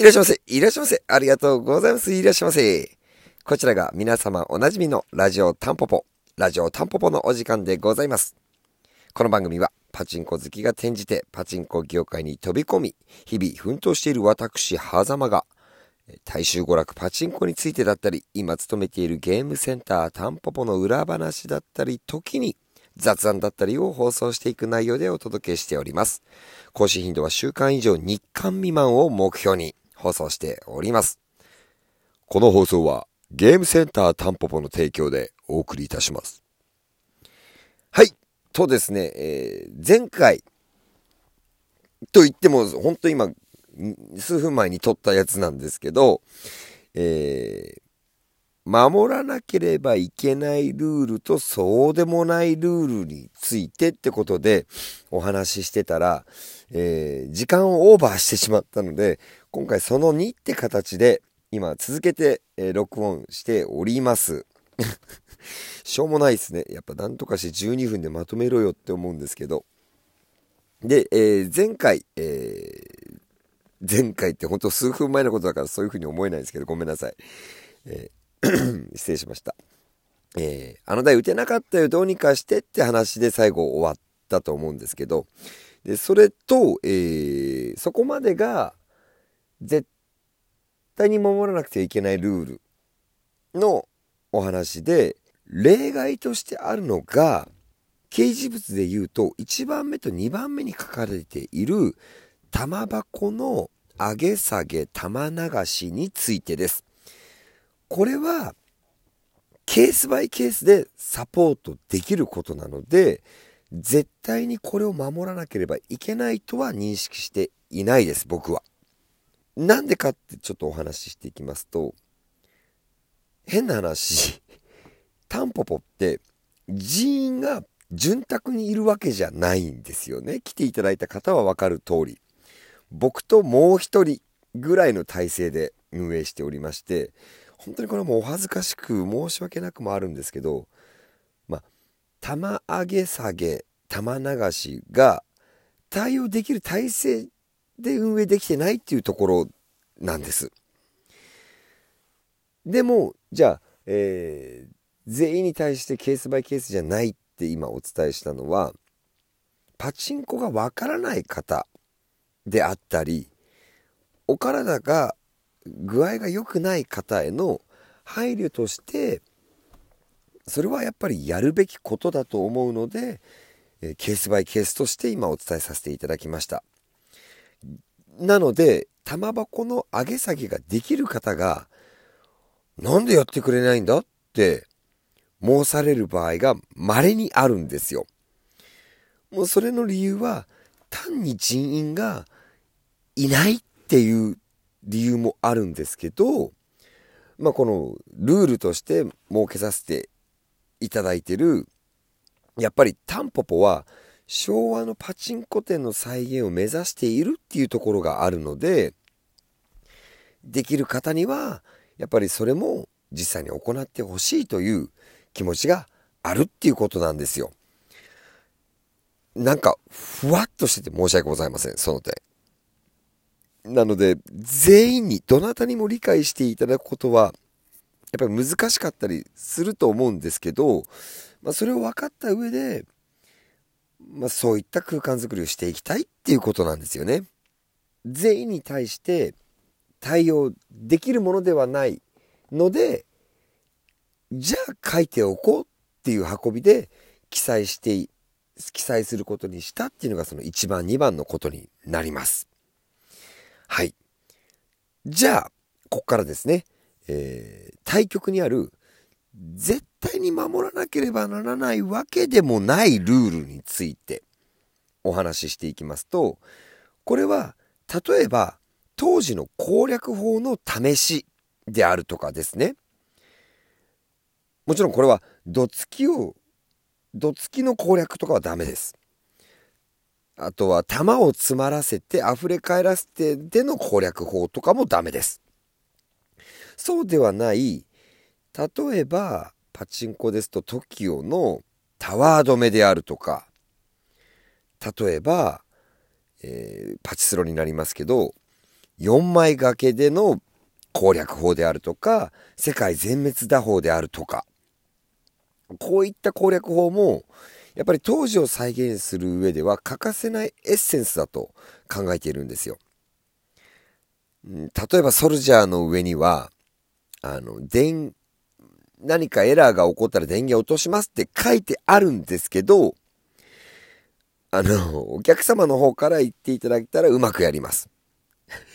いらっしゃいませ。いらっしゃいませ。ありがとうございます。いらっしゃいませ。こちらが皆様おなじみのラジオタンポポ、ラジオタンポポのお時間でございます。この番組はパチンコ好きが転じてパチンコ業界に飛び込み、日々奮闘している私、狭間が、大衆娯楽パチンコについてだったり、今勤めているゲームセンタータンポポの裏話だったり、時に雑談だったりを放送していく内容でお届けしております。更新頻度は週間以上日間未満を目標に。放送しております。この放送はゲームセンタータンポポの提供でお送りいたします。はい。とですね、えー、前回と言っても本当今数分前に撮ったやつなんですけど、えー、守らなければいけないルールとそうでもないルールについてってことでお話ししてたら、えー、時間をオーバーしてしまったので、今回その2って形で今続けて、えー、録音しております。しょうもないですね。やっぱなんとかして12分でまとめろよって思うんですけど。で、えー、前回、えー、前回って本当数分前のことだからそういうふうに思えないんですけど、ごめんなさい。えー、失礼しました。えー、あの台打てなかったよ、どうにかしてって話で最後終わったと思うんですけど、でそれと、えー、そこまでが絶対に守らなくてはいけないルールのお話で例外としてあるのが掲示物で言うと1番目と2番目に書かれている玉箱の上げ下げ玉流しについてです。これはケースバイケースでサポートできることなので絶対にこれを守らなければいけないとは認識していないです僕は。なんでかってちょっとお話ししていきますと、変な話、タンポポって人員が潤沢にいるわけじゃないんですよね。来ていただいた方はわかる通り。僕ともう一人ぐらいの体制で運営しておりまして、本当にこれはもうお恥ずかしく申し訳なくもあるんですけど、まあ、玉上げ下げ、玉流しが対応できる体制で運営できてないっていうところなんです。でもじゃあ、えー、全員に対してケースバイケースじゃないって今お伝えしたのはパチンコがわからない方であったりお体が具合が良くない方への配慮としてそれはやっぱりやるべきことだと思うのでケースバイケースとして今お伝えさせていただきました。なので、玉箱の上げ下げができる方が、なんでやってくれないんだって申される場合が稀にあるんですよ。もうそれの理由は、単に人員がいないっていう理由もあるんですけど、まあこのルールとして設けさせていただいてる、やっぱりタンポポは昭和のパチンコ店の再現を目指しているっていうところがあるので、できる方には、やっぱりそれも実際に行ってほしいという気持ちがあるっていうことなんですよ。なんか、ふわっとしてて申し訳ございません、その点。なので、全員に、どなたにも理解していただくことは、やっぱり難しかったりすると思うんですけど、まあ、それを分かった上で、まあ、そういった空間づくりをしていきたいっていうことなんですよね。全員に対して対応できるものではないのでじゃあ書いておこうっていう運びで記載して記載することにしたっていうのがその1番2番のことになります。はい。じゃあここからですね、えー、対局にある絶対に守らなければならないわけでもないルールについてお話ししていきますとこれは例えば当時の攻略法の試しであるとかですね。もちろんこれはどつきをどつきの攻略とかはダメです。あとは弾を詰まらせて溢れ返らせてでの攻略法とかもダメです。そうではない例えばパチンコですと TOKIO のタワー止めであるとか例えば、えー、パチスロになりますけど4枚掛けでの攻略法であるとか、世界全滅打法であるとか、こういった攻略法も、やっぱり当時を再現する上では欠かせないエッセンスだと考えているんですよ。例えばソルジャーの上には、あの、電、何かエラーが起こったら電源落としますって書いてあるんですけど、あの、お客様の方から言っていただけたらうまくやります。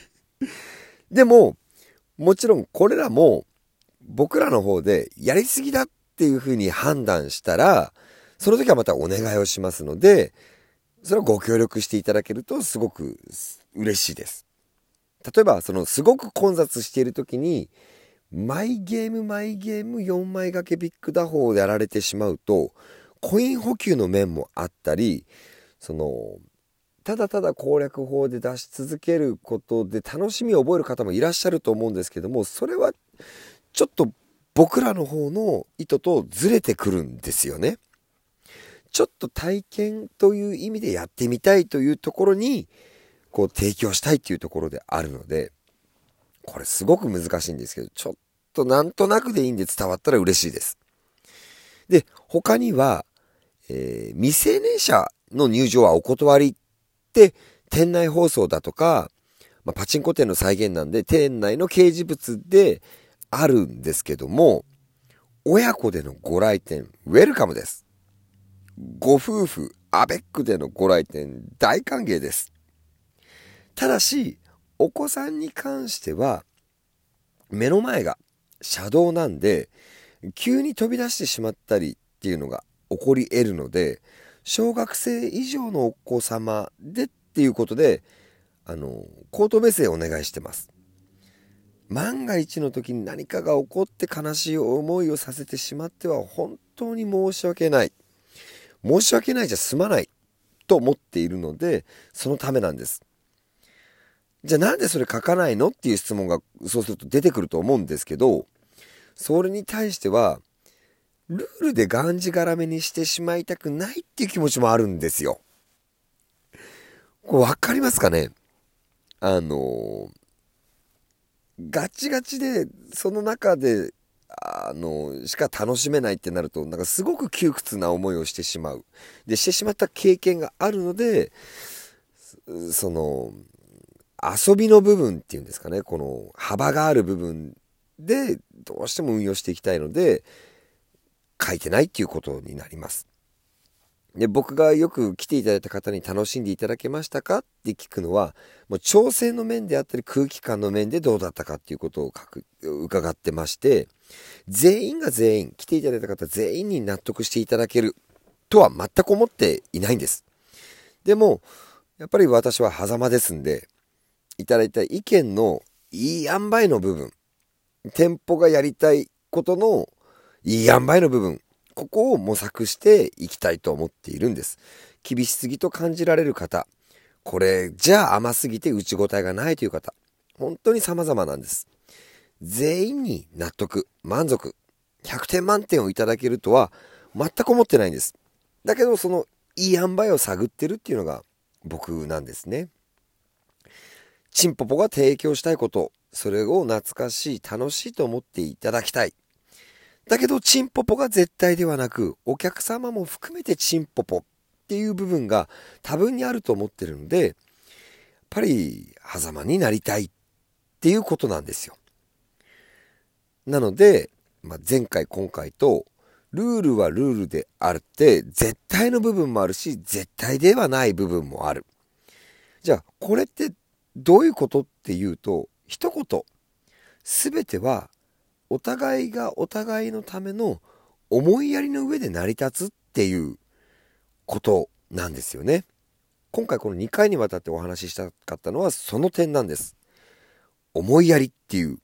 でも、もちろんこれらも僕らの方でやりすぎだっていうふうに判断したら、その時はまたお願いをしますので、それをご協力していただけるとすごく嬉しいです。例えば、そのすごく混雑している時に、マイゲームマイゲーム4枚掛けビッグ打法をやられてしまうと、コイン補給の面もあったり、その、ただただ攻略法で出し続けることで楽しみを覚える方もいらっしゃると思うんですけども、それはちょっと僕らの方の意図とずれてくるんですよね。ちょっと体験という意味でやってみたいというところに、こう提供したいっていうところであるので、これすごく難しいんですけど、ちょっとなんとなくでいいんで伝わったら嬉しいです。で、他には、えー、未成年者の入場はお断りって店内放送だとか、まあ、パチンコ店の再現なんで店内の掲示物であるんですけども、親子でのご来店、ウェルカムです。ご夫婦、アベックでのご来店、大歓迎です。ただし、お子さんに関しては、目の前が車道なんで、急に飛び出してしまったりっていうのが起こり得るので、小学生以上のお子様でっていうことで、あの、口頭メッセージお願いしてます。万が一の時に何かが起こって悲しい思いをさせてしまっては本当に申し訳ない。申し訳ないじゃ済まないと思っているので、そのためなんです。じゃあなんでそれ書かないのっていう質問がそうすると出てくると思うんですけど、それに対しては、ルールでがんじがらめにしてしまいたくないっていう気持ちもあるんですよ。これ分かりますかね？あのガチガチで、その中で、あの、しか楽しめないってなると、なんかすごく窮屈な思いをしてしまう。で、してしまった経験があるので、その、遊びの部分っていうんですかね、この幅がある部分でどうしても運用していきたいので、書いてないっていうことになります。で、僕がよく来ていただいた方に楽しんでいただけましたかって聞くのは、もう調整の面であったり空気感の面でどうだったかっていうことを伺ってまして、全員が全員、来ていただいた方全員に納得していただけるとは全く思っていないんです。でも、やっぱり私は狭間ですんで、いただいた意見のいい塩梅の部分、店舗がやりたいことのいい塩梅の部分、ここを模索していきたいと思っているんです。厳しすぎと感じられる方、これじゃあ甘すぎて打ち応えがないという方、本当に様々なんです。全員に納得、満足、100点満点をいただけるとは全く思ってないんです。だけどそのいい塩梅を探ってるっていうのが僕なんですね。チンポポが提供したいこと、それを懐かしい、楽しいと思っていただきたい。だけど、チンポポが絶対ではなく、お客様も含めてチンポポっていう部分が多分にあると思ってるので、やっぱり、狭間になりたいっていうことなんですよ。なので、まあ、前回今回と、ルールはルールであるって、絶対の部分もあるし、絶対ではない部分もある。じゃあ、これってどういうことっていうと、一言、すべてはお互いがお互いのための思いやりの上で成り立つっていうことなんですよね。今回この2回にわたってお話ししたかったのはその点なんです。思いやりっていう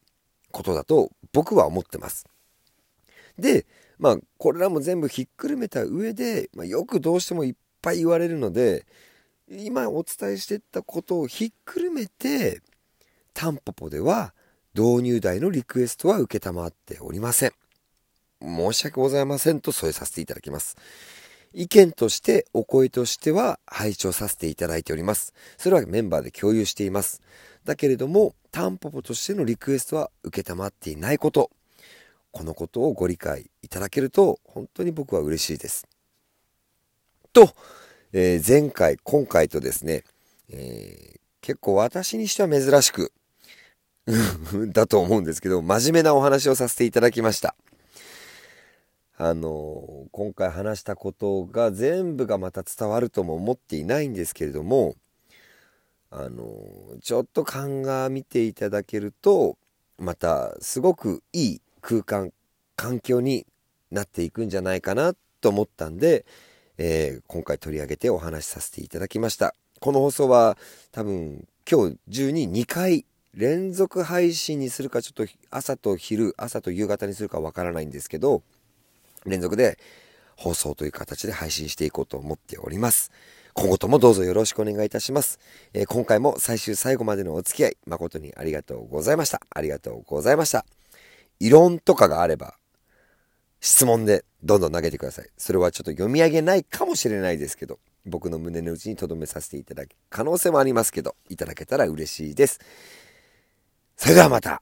ことだと僕は思ってます。で、まあこれらも全部ひっくるめた上で、まあ、よくどうしてもいっぱい言われるので今お伝えしてったことをひっくるめてタンポポでは導入代のリクエストは承っておりません。申し訳ございませんと添えさせていただきます。意見としてお声としては拝聴させていただいております。それはメンバーで共有しています。だけれども、タンポポとしてのリクエストは受っていないこと。このことをご理解いただけると本当に僕は嬉しいです。と、えー、前回、今回とですね、えー、結構私にしては珍しく だと思うんですけど、真面目なお話をさせていただきました。あの、今回話したことが全部がまた伝わるとも思っていないんですけれども、あの、ちょっと鑑みていただけると、またすごくいい空間、環境になっていくんじゃないかなと思ったんで、えー、今回取り上げてお話しさせていただきました。この放送は多分今日中に2回連続配信にするかちょっと朝と昼、朝と夕方にするかわからないんですけど、連続で放送という形で配信していこうと思っております。今後ともどうぞよろしくお願いいたします。えー、今回も最終最後までのお付き合い誠にありがとうございました。ありがとうございました。異論とかがあれば、質問でどんどん投げてください。それはちょっと読み上げないかもしれないですけど、僕の胸の内に留めさせていただく可能性もありますけど、いただけたら嬉しいです。それではまた